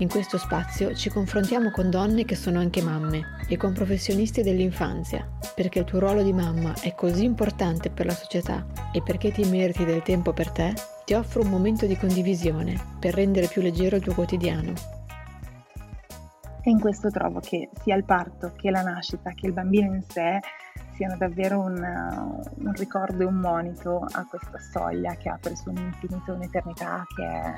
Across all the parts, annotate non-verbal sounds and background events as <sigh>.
In questo spazio ci confrontiamo con donne che sono anche mamme e con professionisti dell'infanzia, perché il tuo ruolo di mamma è così importante per la società e perché ti meriti del tempo per te, ti offro un momento di condivisione per rendere più leggero il tuo quotidiano. E in questo trovo che sia il parto che la nascita che il bambino in sé siano davvero un, un ricordo e un monito a questa soglia che apre su un infinito, un'eternità che è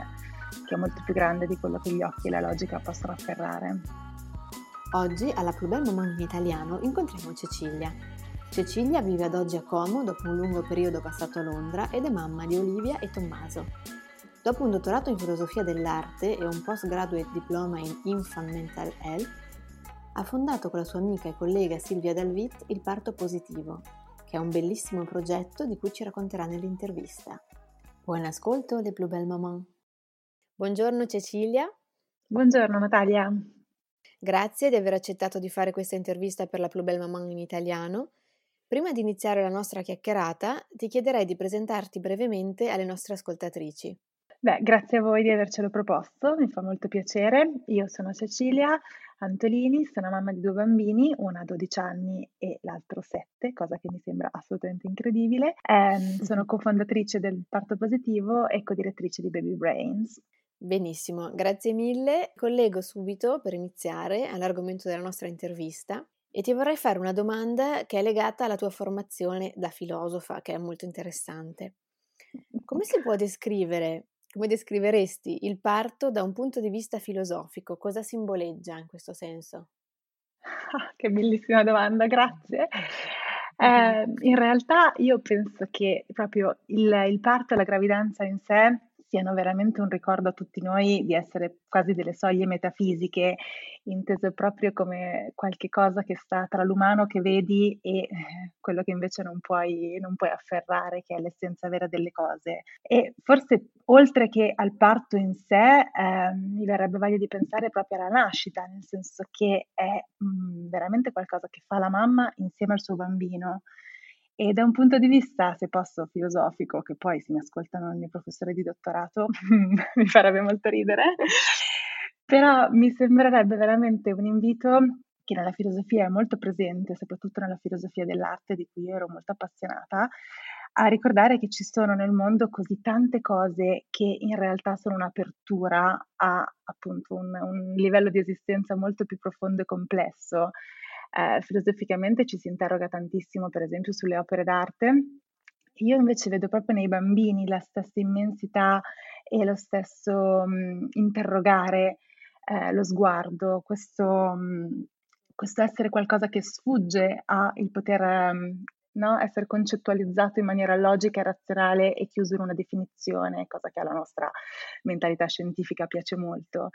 che è molto più grande di quello che gli occhi e la logica possono afferrare. Oggi alla Più Bel in italiano incontriamo Cecilia. Cecilia vive ad oggi a Como dopo un lungo periodo passato a Londra ed è mamma di Olivia e Tommaso. Dopo un dottorato in filosofia dell'arte e un postgraduate diploma in Infant Mental Health, ha fondato con la sua amica e collega Silvia Dalvit il Parto Positivo, che è un bellissimo progetto di cui ci racconterà nell'intervista. Buon ascolto, le Blue Bell Maman! Buongiorno Cecilia. Buongiorno Natalia. Grazie di aver accettato di fare questa intervista per la Plus Belle Maman in italiano. Prima di iniziare la nostra chiacchierata, ti chiederei di presentarti brevemente alle nostre ascoltatrici. Beh, grazie a voi di avercelo proposto, mi fa molto piacere. Io sono Cecilia Antolini, sono mamma di due bambini, una a 12 anni e l'altro 7, cosa che mi sembra assolutamente incredibile. Eh, <laughs> sono cofondatrice del Parto Positivo e codirettrice di Baby Brains. Benissimo, grazie mille. Collego subito per iniziare all'argomento della nostra intervista e ti vorrei fare una domanda che è legata alla tua formazione da filosofa, che è molto interessante. Come si può descrivere, come descriveresti il parto da un punto di vista filosofico? Cosa simboleggia in questo senso? Ah, <laughs> che bellissima domanda, grazie. Eh, in realtà io penso che proprio il, il parto e la gravidanza in sé siano veramente un ricordo a tutti noi di essere quasi delle soglie metafisiche, intese proprio come qualche cosa che sta tra l'umano che vedi e eh, quello che invece non puoi, non puoi afferrare, che è l'essenza vera delle cose. E forse oltre che al parto in sé, eh, mi verrebbe voglia di pensare proprio alla nascita, nel senso che è mh, mm, veramente qualcosa che fa la mamma insieme al suo bambino. E da un punto di vista, se posso, filosofico, che poi se mi ascoltano il mio professore di dottorato <laughs> mi farebbe molto ridere, però mi sembrerebbe veramente un invito che nella filosofia è molto presente, soprattutto nella filosofia dell'arte di cui io ero molto appassionata, a ricordare che ci sono nel mondo così tante cose che in realtà sono un'apertura a appunto un, un livello di esistenza molto più profondo e complesso eh, filosoficamente ci si interroga tantissimo, per esempio, sulle opere d'arte. Io invece vedo proprio nei bambini la stessa immensità e lo stesso mh, mm, interrogare eh, lo sguardo, questo, mh, mm, questo, essere qualcosa che sfugge al poter um, no? essere concettualizzato in maniera logica e razionale e chiuso in una definizione, cosa che alla nostra mentalità scientifica piace molto.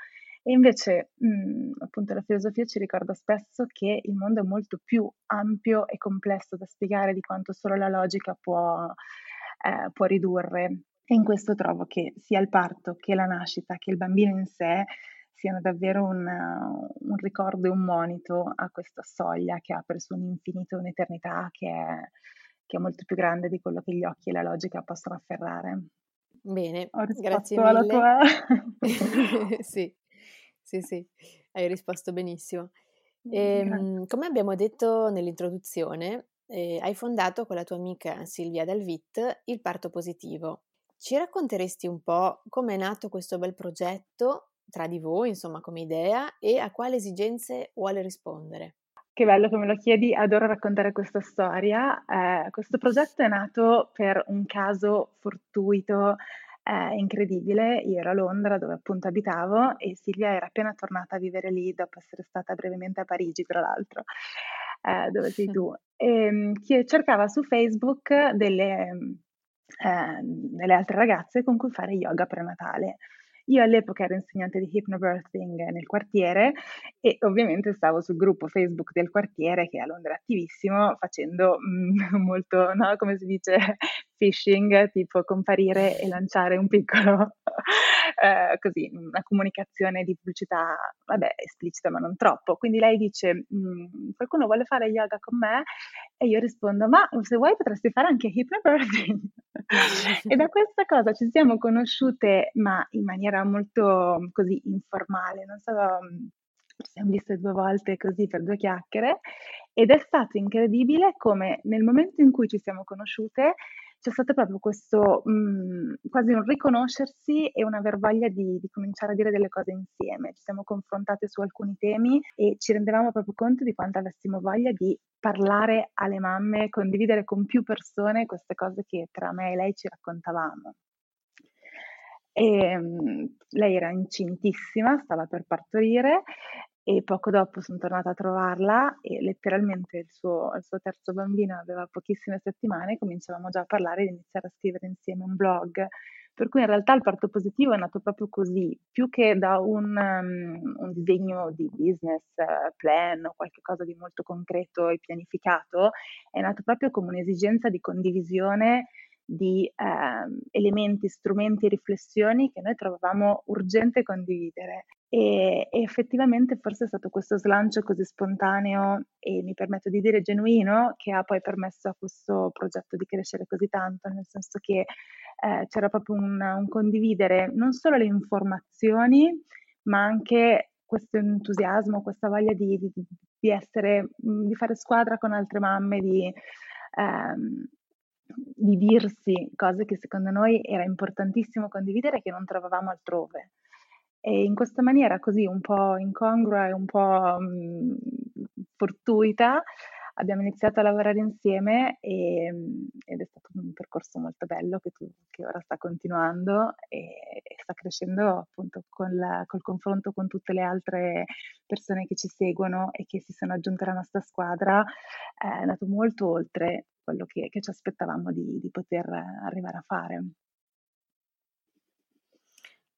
E invece, mh, mhmm, appunto, la filosofia ci ricorda spesso che il mondo è molto più ampio e complesso da spiegare di quanto solo la logica può, eh, può ridurre. E in questo trovo che sia il parto che la nascita che il bambino in sé siano davvero un, un ricordo e un monito a questa soglia che apre su un infinito, un'eternità che è, che è molto più grande di quello che gli occhi e la logica possono afferrare. Bene, grazie mille. Tua... <laughs> sì. Sì, sì, hai risposto benissimo. Ehm, come abbiamo detto nell'introduzione, eh, hai fondato con la tua amica Silvia Dalvit il Parto Positivo. Ci racconteresti un po' come è nato questo bel progetto tra di voi, insomma, come idea e a quali esigenze vuole rispondere? Che bello che me lo chiedi, adoro raccontare questa storia. Eh, questo progetto è nato per un caso fortuito eh, incredibile. Io ero a Londra dove appunto abitavo e Silvia era appena tornata a vivere lì dopo essere stata brevemente a Parigi, tra l'altro, eh, dove sei <laughs> tu. E, ehm, che cercava su Facebook delle, eh, delle altre ragazze con cui fare yoga prenatale. Io all'epoca ero insegnante di hypnobirthing nel quartiere e ovviamente stavo sul gruppo Facebook del quartiere che a Londra è attivissimo facendo mm, <laughs> molto, no, come si dice, phishing, tipo comparire e lanciare un piccolo, <laughs> eh, così, una comunicazione di pubblicità, vabbè, esplicita ma non troppo. Quindi lei dice, mm, qualcuno vuole fare yoga con me? E io rispondo, ma se vuoi potresti fare anche hypnobirthing. <laughs> e da questa cosa ci siamo conosciute, ma in maniera molto così informale, non so, ci siamo viste due volte così per due chiacchiere ed è stato incredibile come nel momento in cui ci siamo conosciute c'è stato proprio questo mh, quasi un riconoscersi e un aver di, di, cominciare a dire delle cose insieme. Ci siamo confrontate su alcuni temi e ci rendevamo proprio conto di quanto avessimo voglia di parlare alle mamme, condividere con più persone queste cose che tra me e lei ci raccontavamo. E, mh, lei era incintissima, stava per partorire e poco dopo sono tornata a trovarla e letteralmente il suo, il suo, terzo bambino aveva pochissime settimane e cominciavamo già a parlare di iniziare a scrivere insieme un blog. Per cui in realtà il parto positivo è nato proprio così, più che da un, um, un disegno di business uh, plan o qualcosa di molto concreto e pianificato, è nato proprio come un'esigenza di condivisione di eh, elementi, strumenti e riflessioni che noi trovavamo urgente condividere. E, e, effettivamente forse è stato questo slancio così spontaneo e mi permetto di dire genuino che ha poi permesso a questo progetto di crescere così tanto, nel senso che eh, c'era proprio un, un condividere non solo le informazioni, ma anche questo entusiasmo, questa voglia di, di, di, essere, di fare squadra con altre mamme, di, ehm, di dirsi cose che secondo noi era importantissimo condividere e che non trovavamo altrove. E in questa maniera così un po' incongrua e un po' mh, fortuita abbiamo iniziato a lavorare insieme e, ed è stato un percorso molto bello che, tu, che ora sta continuando e, e sta crescendo appunto col, col, confronto con tutte le altre persone che ci seguono e che si sono aggiunte alla nostra squadra, è andato molto oltre quello che, che ci aspettavamo di, di poter arrivare a fare.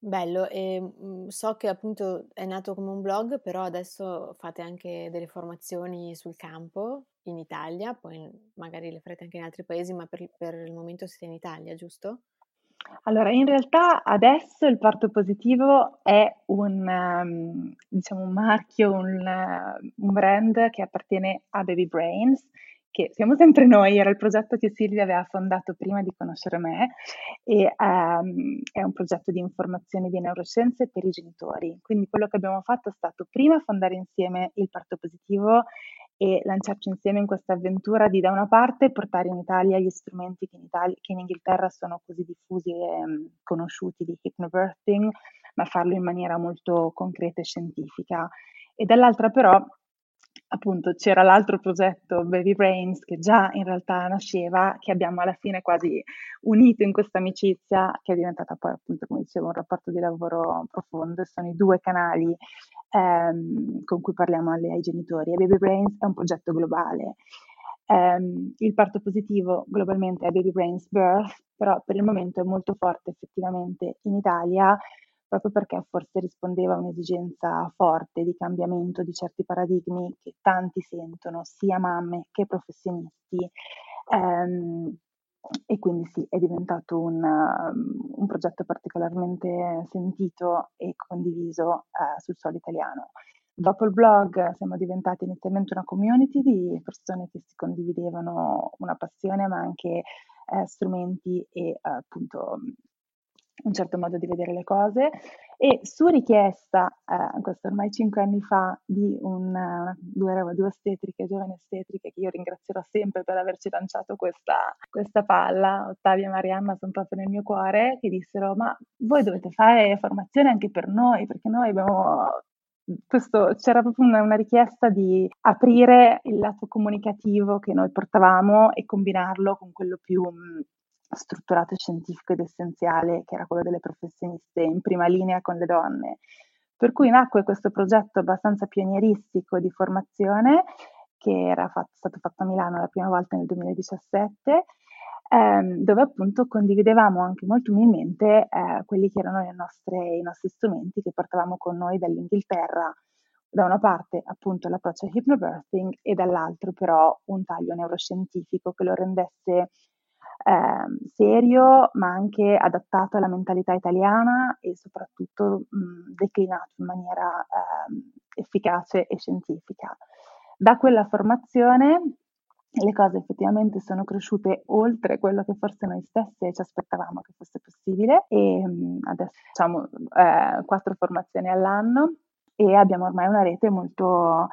Bello, e mhmm, so che appunto è nato come un blog, però adesso fate anche delle formazioni sul campo in Italia, poi magari le farete anche in altri paesi, ma per, per il momento siete in Italia, giusto? Allora, in realtà adesso il parto positivo è un, um, diciamo, un marchio, un, uh, un brand che appartiene a Baby Brains che siamo sempre noi, era il progetto che Silvia aveva fondato prima di conoscere me e um, è un progetto di informazione di neuroscienze per i genitori. Quindi quello che abbiamo fatto è stato prima fondare insieme il parto positivo e lanciarci insieme in questa avventura di da una parte portare in Italia gli strumenti che in, Italia, che in Inghilterra sono così diffusi e um, conosciuti di hypnobirthing, ma farlo in maniera molto concreta e scientifica. E dall'altra però appunto c'era l'altro progetto Baby Brains che già in realtà nasceva, che abbiamo alla fine quasi unito in questa amicizia che è diventata poi appunto come dicevo un rapporto di lavoro profondo, sono i due canali ehm, con cui parliamo alle, ai genitori e Baby Brains è un progetto globale. Um, il parto positivo globalmente è Baby Brains Birth, però per il momento è molto forte effettivamente in Italia proprio perché forse rispondeva a un'esigenza forte di cambiamento di certi paradigmi che tanti sentono, sia mamme che professionisti. Um, e quindi sì, è diventato un, um, un, progetto particolarmente sentito e condiviso uh, sul suolo italiano. Dopo il blog siamo diventati inizialmente una community di persone che si condividevano una passione ma anche eh, strumenti e eh, appunto un certo modo di vedere le cose. E su richiesta, eh, questo ormai cinque anni fa, di una, due, due ostetriche, giovani ostetriche, che io ringrazierò sempre per averci lanciato questa, questa palla, Ottavia e Marianna sono proprio nel mio cuore, che dissero ma voi dovete fare formazione anche per noi, perché noi abbiamo questo, c'era proprio una, una, richiesta di aprire il lato comunicativo che noi portavamo e combinarlo con quello più strutturato scientifico ed essenziale, che era quello delle professioniste in prima linea con le donne. Per cui nacque questo progetto abbastanza pionieristico di formazione che era fatto, stato fatto a Milano la prima volta nel 2017 ehm, dove appunto condividevamo anche molto umilmente eh, quelli che erano nostre, i nostri strumenti che portavamo con noi dall'Inghilterra, da una parte appunto l'approccio hypnobirthing e dall'altro però un taglio neuroscientifico che lo rendesse eh, serio ma anche adattato alla mentalità italiana e soprattutto mh, declinato in maniera eh, efficace e scientifica. Da quella formazione le cose effettivamente sono cresciute oltre quello che forse noi stesse ci aspettavamo che fosse possibile e adesso facciamo eh, quattro formazioni all'anno e abbiamo ormai una rete molto,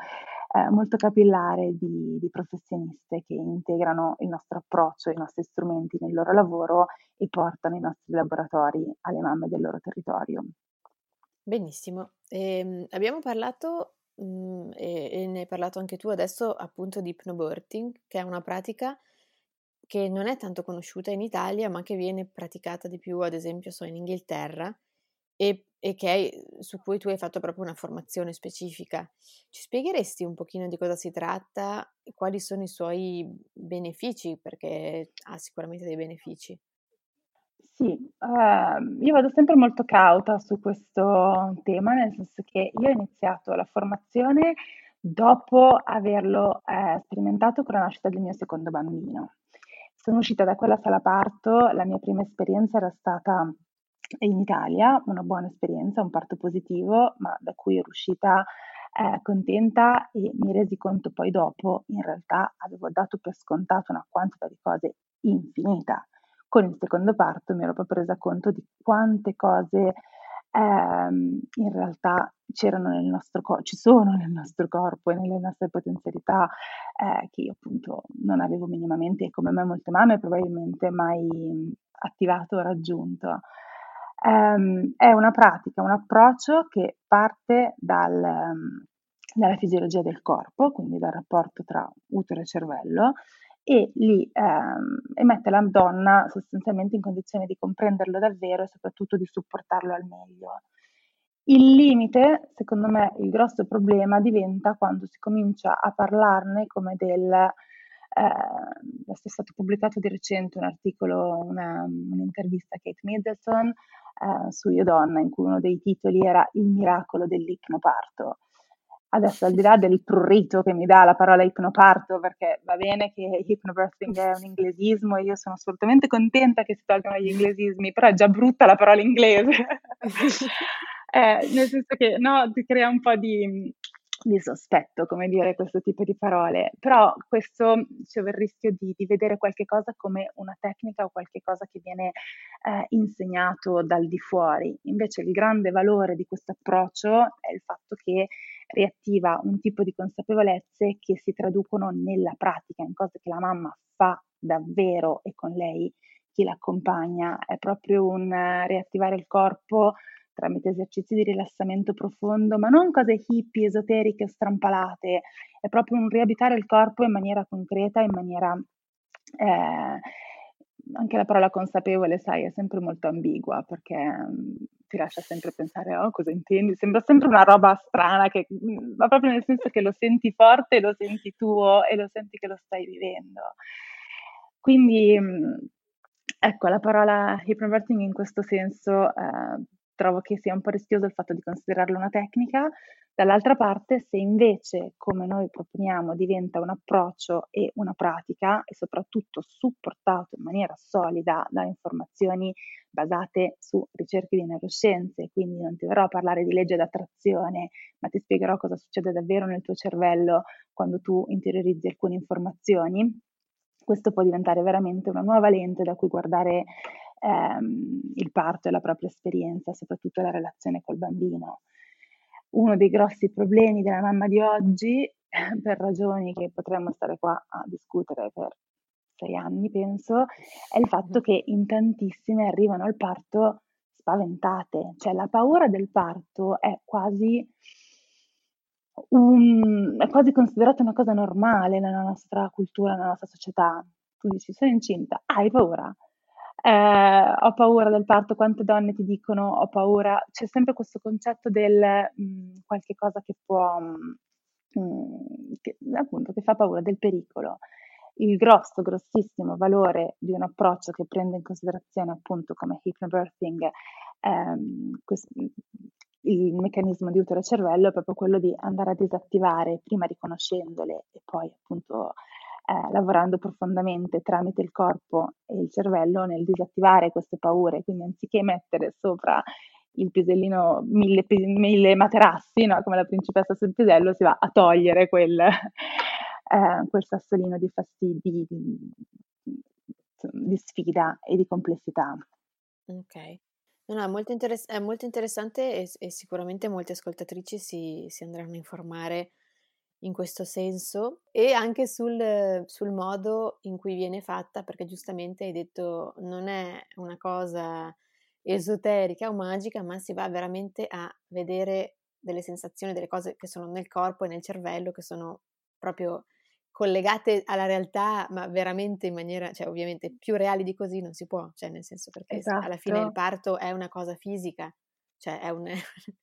eh, molto capillare di, di, professioniste che integrano il nostro approccio, i nostri strumenti nel loro lavoro e portano i nostri laboratori alle mamme del loro territorio. Benissimo, ehm, abbiamo parlato Mhmm, e e ne hai parlato anche tu adesso appunto di hypnobirthing, che è una pratica che non è tanto conosciuta in Italia, ma che viene praticata di più, ad esempio, so in Inghilterra e e che hai su cui tu hai fatto proprio una formazione specifica. Ci spiegheresti un pochino di cosa si tratta e quali sono i suoi benefici? Perché ha sicuramente dei benefici. Sì, ehm, io vado sempre molto cauta su questo tema, nel senso che io ho iniziato la formazione dopo averlo, ehm, sperimentato con la nascita del mio secondo bambino. Sono uscita da quella sala parto, la mia prima esperienza era stata in Italia, una buona esperienza, un parto positivo, ma da cui ero uscita, ehm, contenta e mi resi conto poi dopo, in realtà avevo dato per scontato una quantità di cose infinita con il secondo parto mi ero proprio resa conto di quante cose ehm, in realtà c'erano nel nostro corpo, ci sono nel nostro corpo e nelle nostre potenzialità eh, che io appunto non avevo minimamente, come me molte mamme, probabilmente mai attivato o raggiunto. Um, è una pratica, un approccio che parte dal, um, dalla fisiologia del corpo, quindi dal rapporto tra utero e cervello, e li ehm, mette la donna sostanzialmente in condizione di comprenderlo davvero e soprattutto di supportarlo al meglio. Il limite, secondo me, il grosso problema diventa quando si comincia a parlarne come del... Eh, è stato pubblicato di recente un articolo, una, un'intervista a Kate Middleton eh, su Io Donna, in cui uno dei titoli era Il miracolo dell'ipnoparto. Adesso al di là del prurito che mi dà la parola ipnoparto, perché va bene che hypnobirthing è un inglesismo e io sono assolutamente contenta che si tolgano gli inglesismi, però è già brutta la parola inglese. <laughs> <laughs> eh, nel senso che no, ti crea un po' di, di sospetto, come dire, questo tipo di parole, però questo c'è il rischio di, di, vedere qualche cosa come una tecnica o qualche cosa che viene eh, insegnato dal di fuori. Invece il grande valore di questo approccio è il fatto che riattiva un tipo di consapevolezze che si traducono nella pratica, in cose che la mamma fa davvero e con lei chi l'accompagna. È proprio un uh, riattivare il corpo tramite esercizi di rilassamento profondo, ma non cose hippie, esoteriche, strampalate, è proprio un riabitare il corpo in maniera concreta, in maniera... Eh, anche la parola consapevole, sai, è sempre molto ambigua perché um, ti lascia sempre pensare, oh, cosa intendi? Sembra sempre una roba strana, che, mm, ma proprio nel senso che lo senti forte, lo senti tuo e lo senti che lo stai vivendo. Quindi, mm, ecco, la parola hypnobirthing in questo senso eh, trovo che sia un po' rischioso il fatto di considerarlo una tecnica, dall'altra parte se invece, come noi proponiamo, diventa un approccio e una pratica e soprattutto supportato in maniera solida da informazioni basate su ricerche di neuroscienze, quindi non ti verrò a parlare di legge d'attrazione, ma ti spiegherò cosa succede davvero nel tuo cervello quando tu interiorizzi alcune informazioni, questo può diventare veramente una nuova lente da cui guardare ehm, il parto e la propria esperienza, soprattutto la relazione col bambino. Uno dei grossi problemi della mamma di oggi, <laughs> per ragioni che potremmo stare qua a discutere per sei anni, penso, è il fatto che in tantissime arrivano al parto spaventate, cioè la paura del parto è quasi, un, è quasi considerata una cosa normale nella nostra cultura, nella nostra società. Tu dici, sono incinta, hai paura? Eh, ho paura del parto, quante donne ti dicono ho paura, c'è sempre questo concetto del mh, mm, qualche cosa che può, mh, mm, che, appunto, che fa paura, del pericolo. il grosso, grossissimo valore di un approccio che prende in considerazione appunto come hypnobirthing ehm, questo, il meccanismo di utero e cervello è proprio quello di andare a disattivare, prima riconoscendole e poi appunto eh, lavorando profondamente tramite il corpo e il cervello nel disattivare queste paure, quindi anziché mettere sopra il pisellino mille, mille materassi, no? come la principessa sul pisello, si va a togliere quel, <laughs> eh, quel sassolino di fastidi, di, di, sfida e di complessità. Ok. No, no, è molto, interess- è molto interessante e, e, sicuramente molte ascoltatrici si, si, andranno a informare in questo senso e anche sul, sul, modo in cui viene fatta, perché giustamente hai detto non è una cosa esoterica o magica, ma si va veramente a vedere delle sensazioni, delle cose che sono nel corpo e nel cervello, che sono proprio collegate alla realtà, ma veramente in maniera, cioè ovviamente più reali di così non si può, cioè nel senso perché esatto. alla fine il esatto. parto è una cosa fisica, cioè è un, <laughs>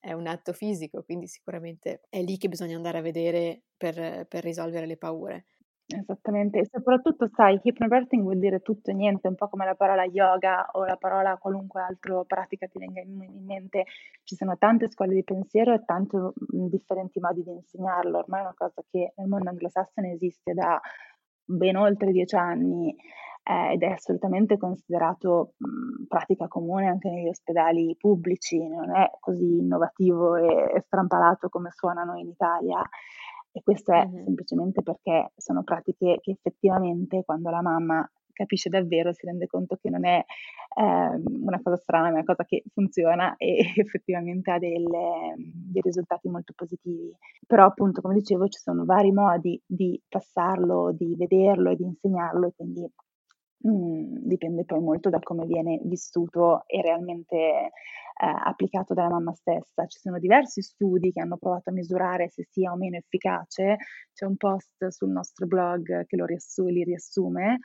è un, atto fisico, quindi sicuramente è lì che bisogna andare a vedere per, per risolvere le paure. Esattamente, e soprattutto sai, hypnobirthing vuol dire tutto e niente, un po' come la parola yoga o la parola qualunque altra pratica ti venga in mente. Ci sono tante scuole di pensiero e tanti mhmm, differenti modi di insegnarlo. Ormai è una cosa che nel mondo anglosassone esiste da ben oltre dieci anni eh, ed è assolutamente considerato mh, pratica comune anche negli ospedali pubblici, non è così innovativo e, e strampalato come suonano in Italia. E questo è Mh-mh. semplicemente perché sono pratiche che effettivamente quando la mamma capisce davvero si rende conto che non è, ehm, una cosa strana, ma è una cosa che funziona e <laughs> effettivamente ha delle dei risultati molto positivi. Però appunto, come dicevo, ci sono vari modi di passarlo, di vederlo e di insegnarlo e quindi Mhmm, dipende poi molto da come viene vissuto e realmente, ehm, applicato dalla mamma stessa. Ci sono diversi studi che hanno provato a misurare se sia o meno efficace. C'è un post sul nostro blog che riassu li riassume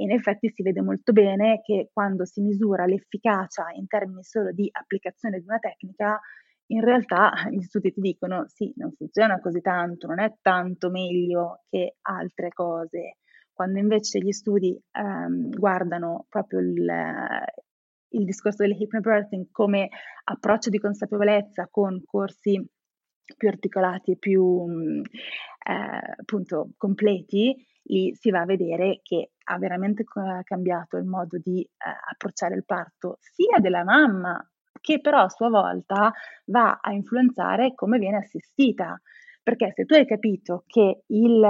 in effetti si vede molto bene che quando si misura l'efficacia in termini solo di applicazione di una tecnica, in realtà <laughs> gli studi ti dicono: "Sì, non funziona così tanto, non è tanto meglio che altre cose" quando invece gli studi ehm, guardano proprio il, il discorso dell'hypnobirthing come approccio di consapevolezza con corsi più articolati e più eh, appunto completi, lì si va a vedere che ha veramente cambiato il modo di eh, approcciare il parto sia della mamma che però a sua volta va a influenzare come viene assistita. Perché se tu hai capito che il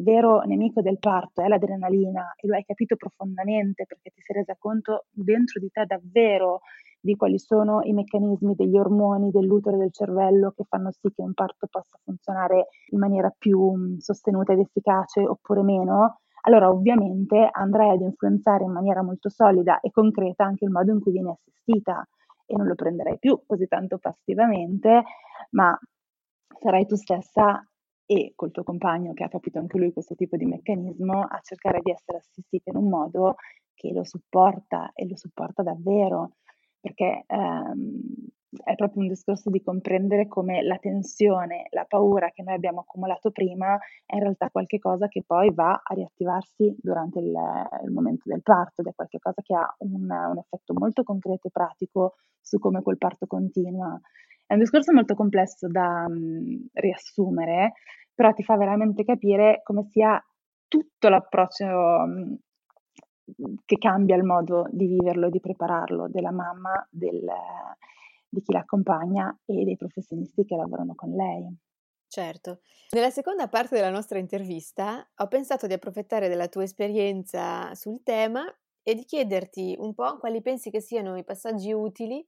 vero nemico del parto è l'adrenalina e lo hai capito profondamente perché ti sei resa conto dentro di te davvero di quali sono i meccanismi degli ormoni dell'utero e del cervello che fanno sì che un parto possa funzionare in maniera più mm, sostenuta ed efficace oppure meno, allora ovviamente andrai ad influenzare in maniera molto solida e concreta anche il modo in cui viene assistita e non lo prenderai più così tanto passivamente, ma sarai tu stessa e col tuo compagno che ha capito anche lui questo tipo di meccanismo a cercare di essere assistita in un modo che lo supporta e lo supporta davvero, perché ehm, è proprio un discorso di comprendere come la tensione, la paura che noi abbiamo accumulato prima è in realtà qualcosa che poi va a riattivarsi durante il, il momento del parto ed è qualcosa che ha un, un effetto molto concreto e pratico su come quel parto continua un discorso molto complesso da mh, riassumere, però ti fa veramente capire come sia tutto l'approccio mh, che cambia il modo di viverlo e di prepararlo della mamma, del, di chi l'accompagna e dei professionisti che lavorano con lei. Certo. Nella seconda parte della nostra intervista ho pensato di approfittare della tua esperienza sul tema e di chiederti un po' quali pensi che siano i passaggi utili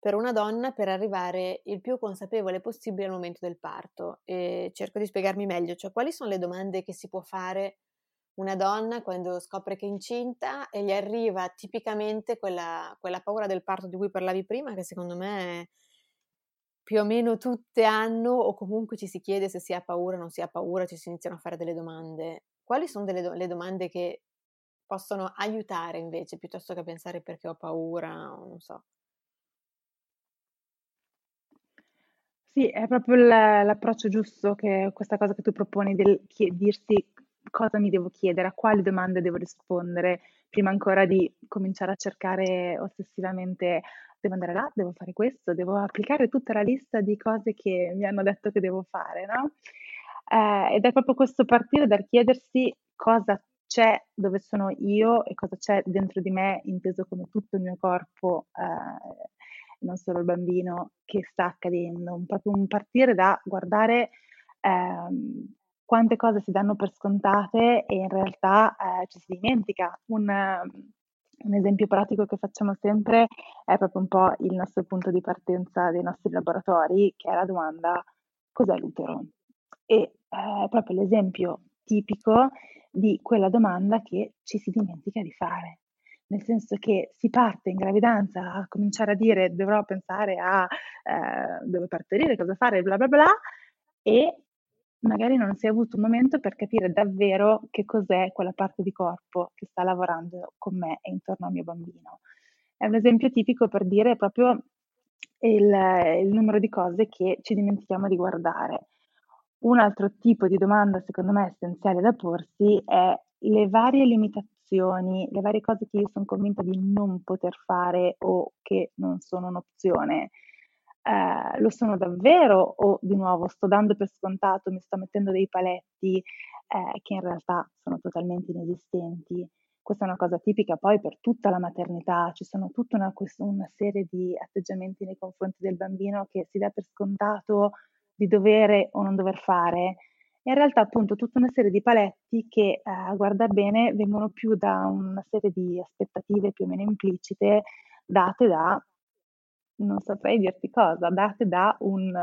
per una donna per arrivare il più consapevole possibile al momento del parto. E cerco di spiegarmi meglio, cioè quali sono le domande che si può fare una donna quando scopre che è incinta e gli arriva tipicamente quella, quella paura del parto di cui parlavi prima, che secondo me più o meno tutte hanno, o comunque ci si chiede se si ha paura o non si ha paura, ci si iniziano a fare delle domande. Quali sono do- le domande che possono aiutare invece, piuttosto che pensare perché ho paura, non so. Sì, è proprio l'approccio giusto che questa cosa che tu proponi del dirsi cosa mi devo chiedere, a quali domande devo rispondere prima ancora di cominciare a cercare ossessivamente devo andare là, devo fare questo, devo applicare tutta la lista di cose che mi hanno detto che devo fare, no? Eh, ed è proprio questo partire dal chiedersi cosa c'è dove sono io e cosa c'è dentro di me, inteso come tutto il mio corpo, eh, non solo il bambino, che sta accadendo. Un, proprio un partire da guardare ehm, quante cose si danno per scontate e in realtà eh, ci si dimentica. Un, un esempio pratico che facciamo sempre è proprio un po' il nostro punto di partenza dei nostri laboratori, che è la domanda cos'è l'utero? E eh, è proprio l'esempio tipico di quella domanda che ci si dimentica di fare. Nel senso che si parte in gravidanza a cominciare a dire dovrò pensare a eh, dove partorire, cosa fare, bla bla bla, e magari non si è avuto un momento per capire davvero che cos'è quella parte di corpo che sta lavorando con me e intorno al mio bambino. È un esempio tipico per dire proprio il, il numero di cose che ci dimentichiamo di guardare. Un altro tipo di domanda, secondo me, essenziale da porsi è le varie limitazioni, le varie cose che io sono convinta di non poter fare o che non sono un'opzione eh, lo sono davvero o di nuovo sto dando per scontato, mi sto mettendo dei paletti eh, che in realtà sono totalmente inesistenti. Questa è una cosa tipica poi per tutta la maternità, ci sono tutta una, una serie di atteggiamenti nei confronti del bambino che si dà per scontato di dovere o non dover fare. In realtà appunto tutta una serie di paletti che eh, a guardare bene vengono più da una serie di aspettative più o meno implicite date da non saprei dirti cosa, date da un,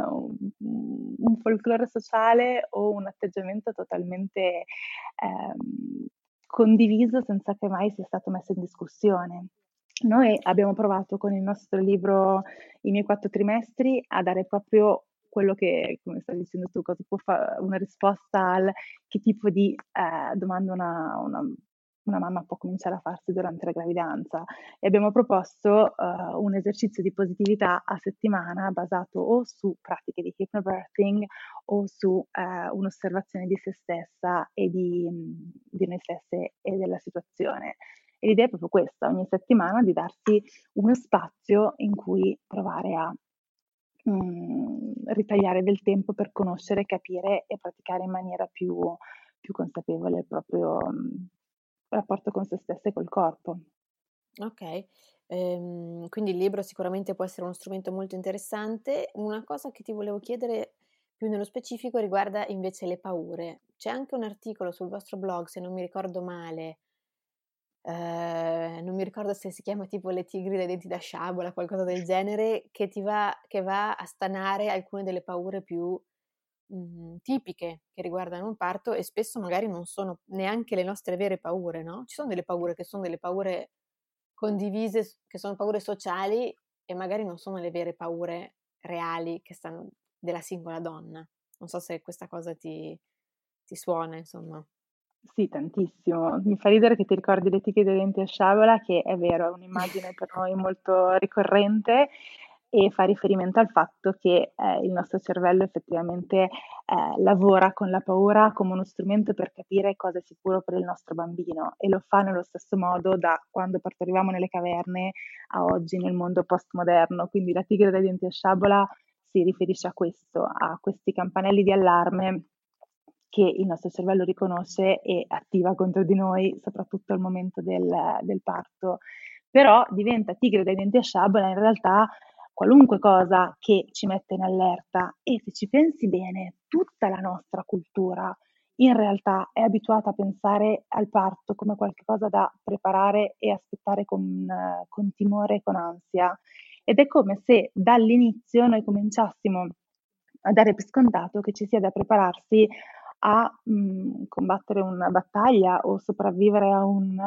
un, folklore sociale o un atteggiamento totalmente ehm, condiviso senza che mai sia stato messo in discussione. Noi abbiamo provato con il nostro libro I miei quattro trimestri a dare proprio quello che, come stavi dicendo tu, cosa può fare una risposta al che tipo di eh, domanda una, una una mamma può cominciare a farsi durante la gravidanza e abbiamo proposto uh, un esercizio di positività a settimana basato o su pratiche di hypnobirthing o su uh, un'osservazione di se stessa e di, di noi stesse e della situazione. E l'idea è proprio questa, ogni settimana di darsi uno spazio in cui provare a mm, ritagliare del tempo per conoscere, capire e praticare in maniera più, più consapevole il proprio, rapporto con se stessa e col corpo. Ok, ehm, quindi il libro sicuramente può essere uno strumento molto interessante. Una cosa che ti volevo chiedere più nello specifico riguarda invece le paure. C'è anche un articolo sul vostro blog, se non mi ricordo male, eh, non mi ricordo se si chiama tipo Le tigri dai denti da sciabola, qualcosa del genere, che, ti va, che va a stanare alcune delle paure più mh, tipiche che riguardano un parto e spesso magari non sono neanche le nostre vere paure, no? Ci sono delle paure che sono delle paure condivise, che sono paure sociali e magari non sono le vere paure reali che stanno della singola donna. Non so se questa cosa ti, ti suona, insomma. Sì, tantissimo. Mi fa ridere che ti ricordi le tighe dei denti a sciabola, che è vero, è un'immagine per noi molto ricorrente e fa riferimento al fatto che eh, il nostro cervello effettivamente eh, lavora con la paura come uno strumento per capire cosa è sicuro per il nostro bambino e lo fa nello stesso modo da quando partorivamo nelle caverne a oggi nel mondo postmoderno. Quindi la tigre dai denti a sciabola si riferisce a questo, a questi campanelli di allarme che il nostro cervello riconosce e attiva contro di noi, soprattutto al momento del, del parto. Però diventa tigre dai denti a sciabola in realtà qualunque cosa che ci mette in allerta e se ci pensi bene, tutta la nostra cultura in realtà è abituata a pensare al parto come qualcosa da preparare e aspettare con, con timore e con ansia. Ed è come se dall'inizio noi cominciassimo a dare per scontato che ci sia da prepararsi a mh, mm, combattere una battaglia o sopravvivere a un,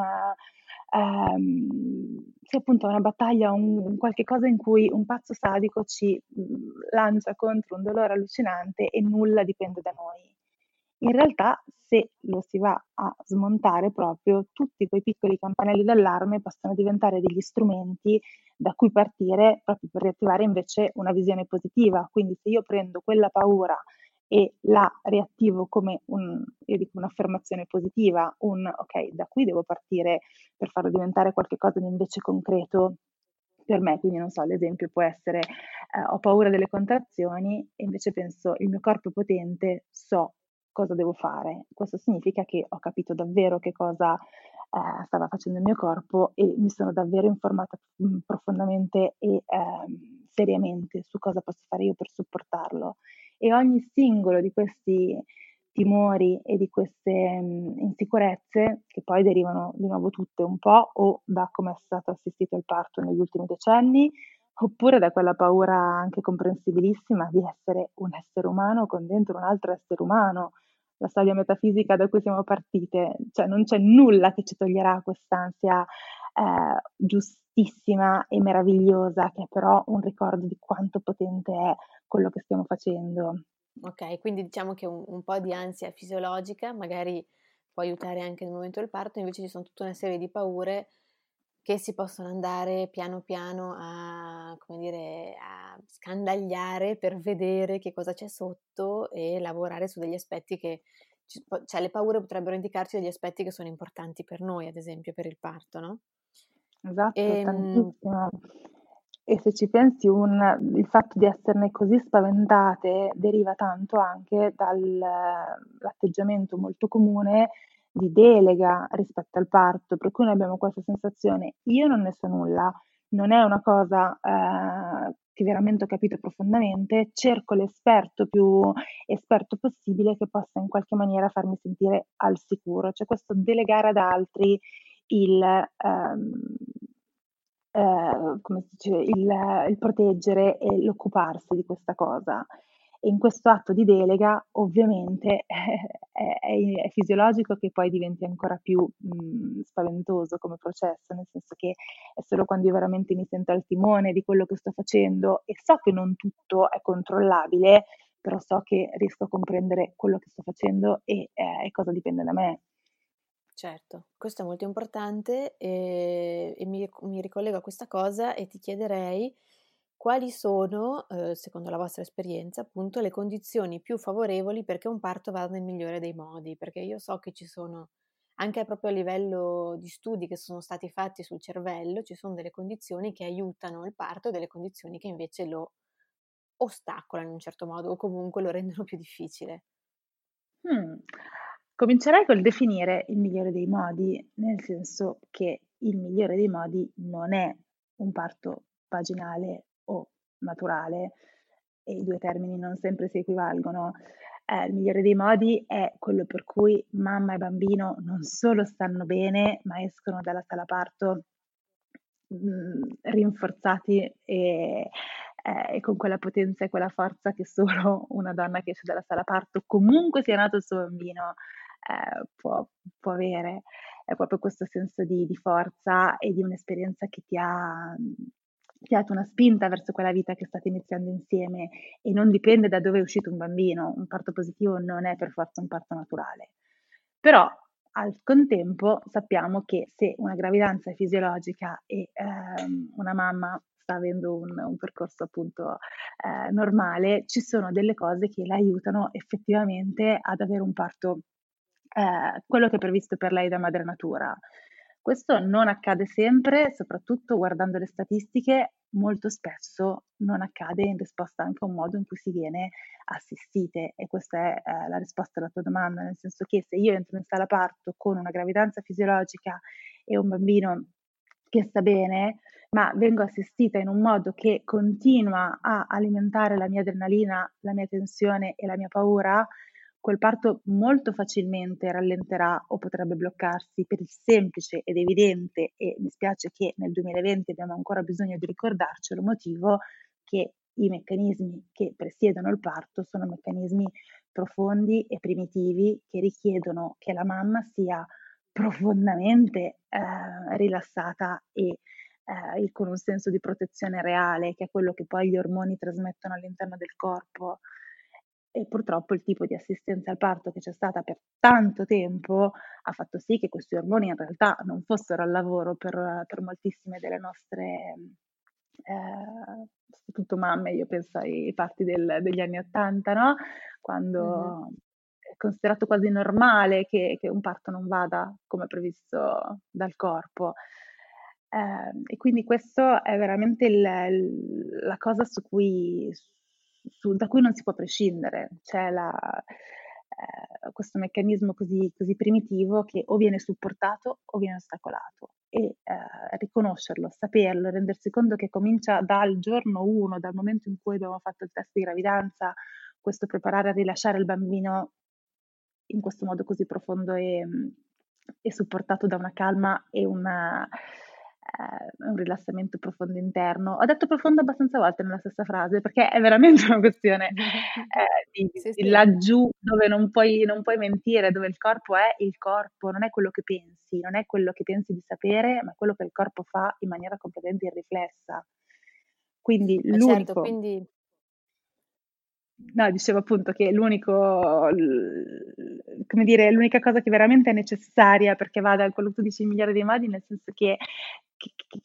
ehm, sì, appunto una battaglia, un qualche cosa in cui un pazzo sadico ci mh, mhmm, lancia contro un dolore allucinante e nulla dipende da noi. In realtà, se lo si va a smontare proprio, tutti quei piccoli campanelli d'allarme possono diventare degli strumenti da cui partire proprio per riattivare invece una visione positiva. Quindi se io prendo quella paura e la reattivo come un, dico un'affermazione positiva, un ok, da qui devo partire per farlo diventare qualcosa di invece concreto per me, quindi non so, l'esempio può essere eh, ho paura delle contrazioni e invece penso il mio corpo è potente, so cosa devo fare. Questo significa che ho capito davvero che cosa eh, stava facendo il mio corpo e mi sono davvero informata mm, profondamente e eh, seriamente su cosa posso fare io per supportarlo e ogni singolo di questi timori e di queste mh, insicurezze, che poi derivano di nuovo tutte un po' o da come è stato assistito il parto negli ultimi decenni, oppure da quella paura anche comprensibilissima di essere un essere umano con dentro un altro essere umano, la storia metafisica da cui siamo partite, cioè non c'è nulla che ci toglierà quest'ansia eh, giustissima e meravigliosa, che è però un ricordo di quanto potente è quello che stiamo facendo. Ok, quindi diciamo che un, un po' di ansia fisiologica magari può aiutare anche nel momento del parto, invece ci sono tutta una serie di paure che si possono andare piano piano a, come dire, a scandagliare per vedere che cosa c'è sotto e lavorare su degli aspetti che, cioè le paure potrebbero indicarci degli aspetti che sono importanti per noi, ad esempio per il parto, no? Esatto, e, ehm tantissimo. E se ci pensi, un, il fatto di esserne così spaventate deriva tanto anche dall'atteggiamento molto comune di delega rispetto al parto, per cui noi abbiamo questa sensazione, io non ne so nulla, non è una cosa eh, che veramente ho capito profondamente, cerco l'esperto più esperto possibile che possa in qualche maniera farmi sentire al sicuro, cioè questo delegare ad altri il, ehm, eh, come si dice, il, il proteggere e l'occuparsi di questa cosa. E in questo atto di delega ovviamente <laughs> è, è, è fisiologico che poi diventi ancora più mh, spaventoso come processo, nel senso che è solo quando io veramente mi sento al timone di quello che sto facendo e so che non tutto è controllabile, però so che riesco a comprendere quello che sto facendo e, eh, e cosa dipende da me. Certo, questo è molto importante e, e mi, mi, ricollego a questa cosa e ti chiederei quali sono, eh, secondo la vostra esperienza, appunto, le condizioni più favorevoli perché un parto vada nel migliore dei modi, perché io so che ci sono, anche proprio a livello di studi che sono stati fatti sul cervello, ci sono delle condizioni che aiutano il parto e delle condizioni che invece lo ostacolano in un certo modo o comunque lo rendono più difficile. Hmm. Comincerei col definire il migliore dei modi, nel senso che il migliore dei modi non è un parto vaginale o naturale, e i due termini non sempre si equivalgono. Eh, il migliore dei modi è quello per cui mamma e bambino non solo stanno bene, ma escono dalla sala parto mh, mm, rinforzati e, eh, e con quella potenza e quella forza che solo una donna che esce dalla sala parto, comunque sia nato il suo bambino, eh, può, può, avere. È proprio questo senso di, di, forza e di un'esperienza che ti ha, ti ha dato una spinta verso quella vita che state iniziando insieme e non dipende da dove è uscito un bambino. Un parto positivo non è per forza un parto naturale. Però al contempo sappiamo che se una gravidanza è fisiologica e ehm, una mamma sta avendo un, un percorso appunto eh, normale, ci sono delle cose che la aiutano effettivamente ad avere un parto eh, quello che è previsto per lei da madre natura. Questo non accade sempre, soprattutto guardando le statistiche, molto spesso non accade in risposta anche a un modo in cui si viene assistite e questa è eh, la risposta alla tua domanda, nel senso che se io entro in sala parto con una gravidanza fisiologica e un bambino che sta bene, ma vengo assistita in un modo che continua a alimentare la mia adrenalina, la mia tensione e la mia paura, quel parto molto facilmente rallenterà o potrebbe bloccarsi per il semplice ed evidente, e mi spiace che nel 2020 abbiamo ancora bisogno di ricordarcelo, motivo che i meccanismi che presiedono il parto sono meccanismi profondi e primitivi che richiedono che la mamma sia profondamente eh, rilassata e eh, con un senso di protezione reale, che è quello che poi gli ormoni trasmettono all'interno del corpo e purtroppo il tipo di assistenza al parto che c'è stata per tanto tempo ha fatto sì che questi ormoni in realtà non fossero al lavoro per, per moltissime delle nostre eh, soprattutto mamme, io penso ai parti del, degli anni Ottanta, no? Quando mm-hmm. è considerato quasi normale che, che, un parto non vada come previsto dal corpo. Eh, e quindi questo è veramente il, il, la cosa su cui, su, da cui non si può prescindere. C'è la, eh, questo meccanismo così, così, primitivo che o viene supportato o viene ostacolato e eh, riconoscerlo, saperlo, rendersi conto che comincia dal giorno 1, dal momento in cui abbiamo fatto il test di gravidanza, questo preparare a rilasciare il bambino in questo modo così profondo e, e supportato da una calma e una, eh, un rilassamento profondo interno. Ho detto profondo abbastanza volte nella stessa frase perché è veramente una questione <laughs> eh, di, sì, di sì. laggiù dove non puoi, non puoi mentire, dove il corpo è il corpo, non è quello che pensi, non è quello che pensi di sapere, ma è quello che il corpo fa in maniera completamente irriflessa. Quindi ma l'unico... Certo, quindi... No, dicevo appunto che l'unico, come dire, l'unica cosa che veramente è necessaria perché vada quello che tu dici in miliardi di modi, nel senso che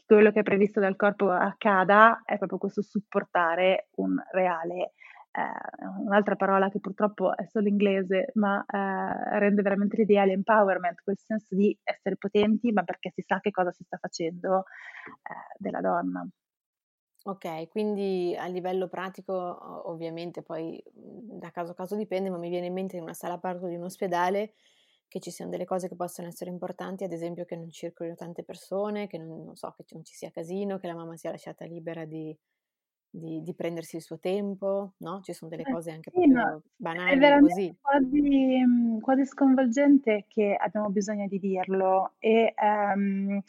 quello che è previsto dal corpo accada è proprio questo supportare un reale eh, un'altra parola che purtroppo è solo inglese, ma eh, rende veramente l'idea l'empowerment, quel senso di essere potenti, ma perché si sa che cosa si sta facendo eh, della donna. Ok, quindi a livello pratico, ovviamente poi da caso a caso dipende, ma mi viene in mente in una sala parto di un ospedale che ci siano delle cose che possono essere importanti, ad esempio che non circolino tante persone, che non, non so, che non ci sia casino, che la mamma sia lasciata libera di, di, di prendersi il suo tempo, no? Ci sono delle eh, cose anche sì, proprio banali è così. Quasi, mhmm, quasi sconvolgente che abbiamo bisogno di dirlo e, um,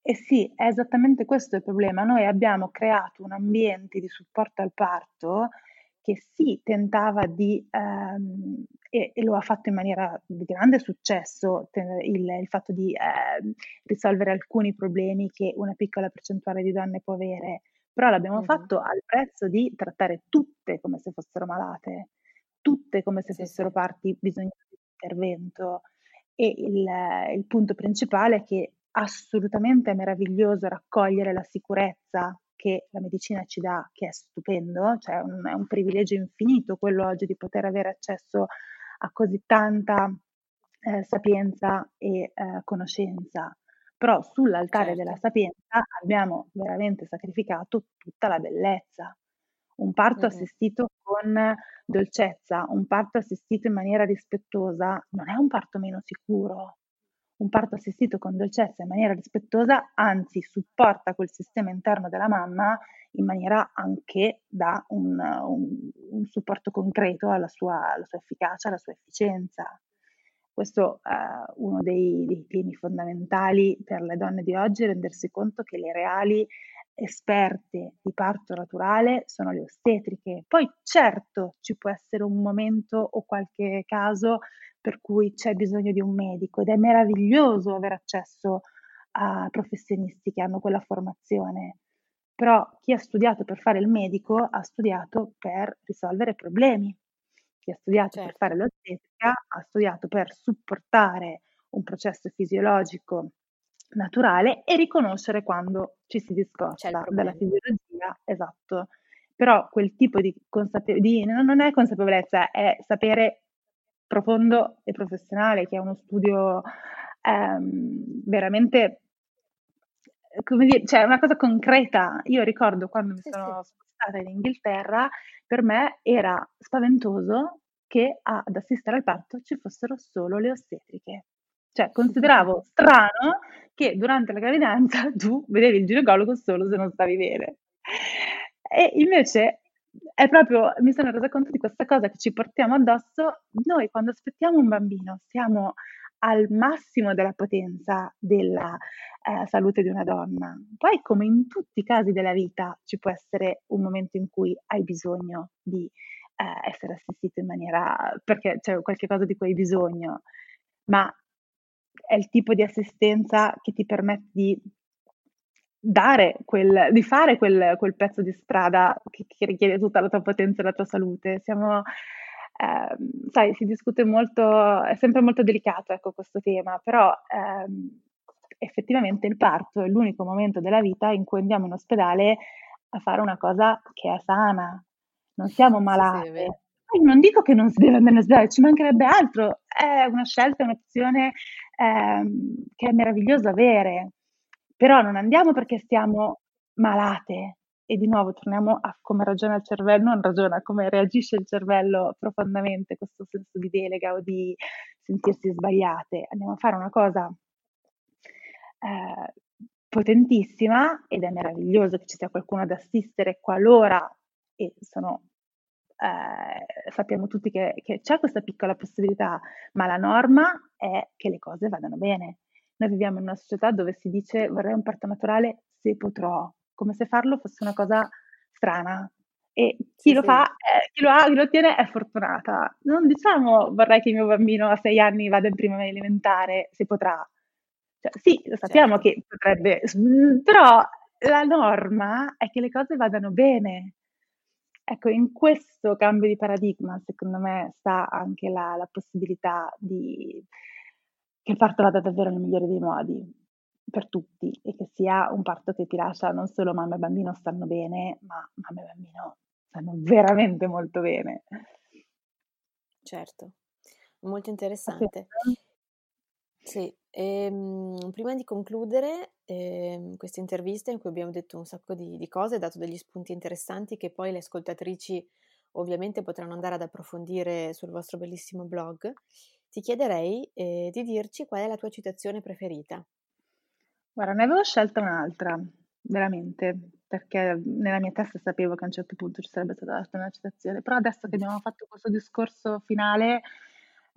e sì, è esattamente questo il problema. Noi abbiamo creato un ambiente di supporto al parto che sì tentava di um, e, e, lo ha fatto in maniera di grande successo il, il fatto di eh, risolvere alcuni problemi che una piccola percentuale di donne può avere, però l'abbiamo mm-hmm. fatto al prezzo di trattare tutte come se fossero malate, tutte come se sì, fossero sì. parti bisognose di intervento. E il, il punto principale è che assolutamente è meraviglioso raccogliere la sicurezza che la medicina ci dà, che è stupendo, cioè un, è un privilegio infinito quello oggi di poter avere accesso a così tanta eh, sapienza e eh, conoscenza. Però sull'altare certo. della sapienza abbiamo veramente sacrificato tutta la bellezza. Un parto mm-hmm. assistito con dolcezza, un parto assistito in maniera rispettosa, non è un parto meno sicuro. Un parto assistito con dolcezza in maniera rispettosa, anzi, supporta quel sistema interno della mamma in maniera anche da un, un, un supporto concreto alla sua, alla sua, efficacia, alla sua efficienza. Questo è uno dei, dei temi fondamentali per le donne di oggi, rendersi conto che le reali esperte di parto naturale sono le ostetriche. Poi certo ci può essere un momento o qualche caso per cui c'è bisogno di un medico ed è meraviglioso avere accesso a professionisti che hanno quella formazione, però chi ha studiato per fare il medico ha studiato per risolvere problemi, chi ha studiato certo. per fare l'ostetrica ha studiato per supportare un processo fisiologico naturale e riconoscere quando ci si discosta dalla fisiologia, esatto. Però quel tipo di consapevolezza, non è consapevolezza, è sapere profondo e professionale che è uno studio ehm, veramente come dire, cioè una cosa concreta. Io ricordo quando mi sono sì. spostata in Inghilterra, per me era spaventoso che ad assistere al parto ci fossero solo le ostetriche. Cioè, consideravo strano che durante la gravidanza <laughs> tu vedevi il ginecologo solo se non stavi bene. E invece è proprio, mi sono resa conto di questa cosa che ci portiamo addosso. Noi quando aspettiamo un bambino siamo al massimo della potenza della eh, salute di una donna. Poi, come in tutti i casi della vita, ci può essere un momento in cui hai bisogno di eh, essere assistito in maniera perché c'è qualche cosa di cui hai bisogno, ma è il tipo di assistenza che ti permette di dare quel, di fare quel, quel pezzo di strada che, che, richiede tutta la tua potenza e la tua salute. Siamo Ehm, sai, si discute molto, è sempre molto delicato ecco, questo tema, però ehm, effettivamente il parto è l'unico momento della vita in cui andiamo in ospedale a fare una cosa che è sana, non siamo malate. Poi non dico che non si deve andare in ospedale, ci mancherebbe altro, è una scelta, un'opzione ehm, che è meraviglioso avere, però non andiamo perché stiamo malate, e di nuovo torniamo a come ragiona il cervello, non ragiona, come reagisce il cervello profondamente, questo senso di delega o di sentirsi sbagliate. Andiamo a fare una cosa eh, potentissima ed è meraviglioso che ci sia qualcuno ad assistere qualora, e sono, eh, sappiamo tutti che, che c'è questa piccola possibilità, ma la norma è che le cose vadano bene. Noi viviamo in una società dove si dice vorrei un parto naturale se potrò, come se farlo fosse una cosa strana. E chi sì, lo fa, eh, chi lo ha, chi lo ottiene è fortunata. Non diciamo vorrei che il mio bambino a sei anni vada in prima elementare, se potrà. Cioè, sì, lo sappiamo certo. che potrebbe, però la norma è che le cose vadano bene. Ecco, in questo cambio di paradigma, secondo me, sta anche la, la possibilità di, che il parto vada davvero nel migliore dei modi per tutti e che sia un parto che ti lascia non solo mamma e bambino stanno bene, ma mamma e bambino stanno veramente molto bene. Certo, molto interessante. Sì, ehm, prima di concludere ehm, questa intervista in cui abbiamo detto un sacco di, di cose, dato degli spunti interessanti che poi le ascoltatrici ovviamente potranno andare ad approfondire sul vostro bellissimo blog, ti chiederei eh, di dirci qual è la tua citazione preferita. Guarda, ne avevo scelta un'altra, veramente, perché nella mia testa sapevo che a un certo punto ci sarebbe stata una citazione, però adesso che abbiamo fatto questo discorso finale,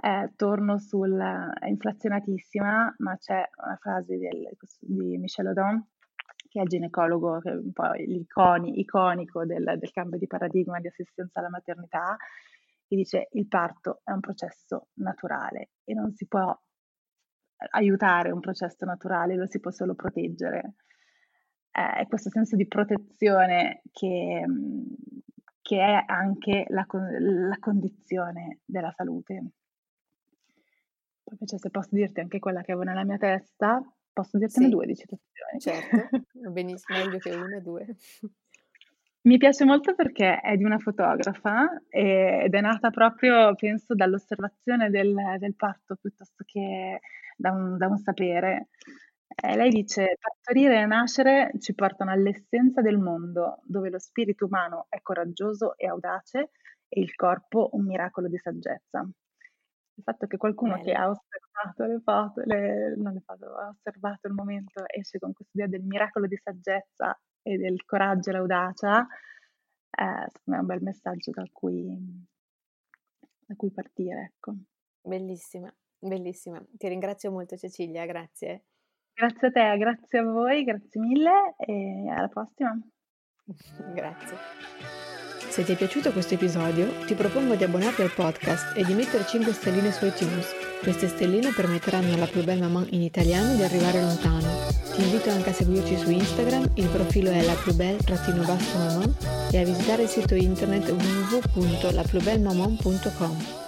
eh, torno sul è inflazionatissima, ma c'è una frase del, di Michel Odon, che è ginecologo, che è un po' l'iconi, iconico del, del cambio di paradigma di assistenza alla maternità, che dice il parto è un processo naturale e non si può aiutare un processo naturale, lo si può solo proteggere. Eh, è questo senso di protezione che, che è anche la, la, condizione della salute. Invece se posso dirti anche quella che avevo nella mia testa, posso dirtene sì. due di citazioni. Certo, <laughs> benissimo, meglio che una, due. Mi piace molto perché è di una fotografa ed è nata proprio, penso, dall'osservazione del, del parto piuttosto che da un, da un sapere. Eh, lei dice, partorire e nascere ci portano all'essenza del mondo, dove lo spirito umano è coraggioso e audace e il corpo un miracolo di saggezza. Il fatto che qualcuno Bene. che ha osservato le foto, le, non le foto, ha osservato il momento, esce con questa idea del miracolo di saggezza e del coraggio e l'audacia, eh, secondo me è un bel messaggio da cui, da cui partire. Ecco. Bellissima. Bellissima, ti ringrazio molto Cecilia, grazie. Grazie a te, grazie a voi, grazie mille e alla prossima. <laughs> grazie. Se ti è piaciuto questo episodio, ti propongo di abbonarti al podcast e di mettere 5 stelline su iTunes. Queste stelline permetteranno alla Plus Belle Maman in italiano di arrivare lontano. Ti invito anche a seguirci su Instagram, il profilo è la maman e a visitare il sito internet www.laplusbellemaman.com.